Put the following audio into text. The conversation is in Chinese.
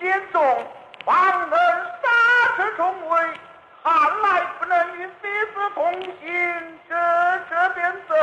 心中方能杀出重围看来不能与彼此同心这这边走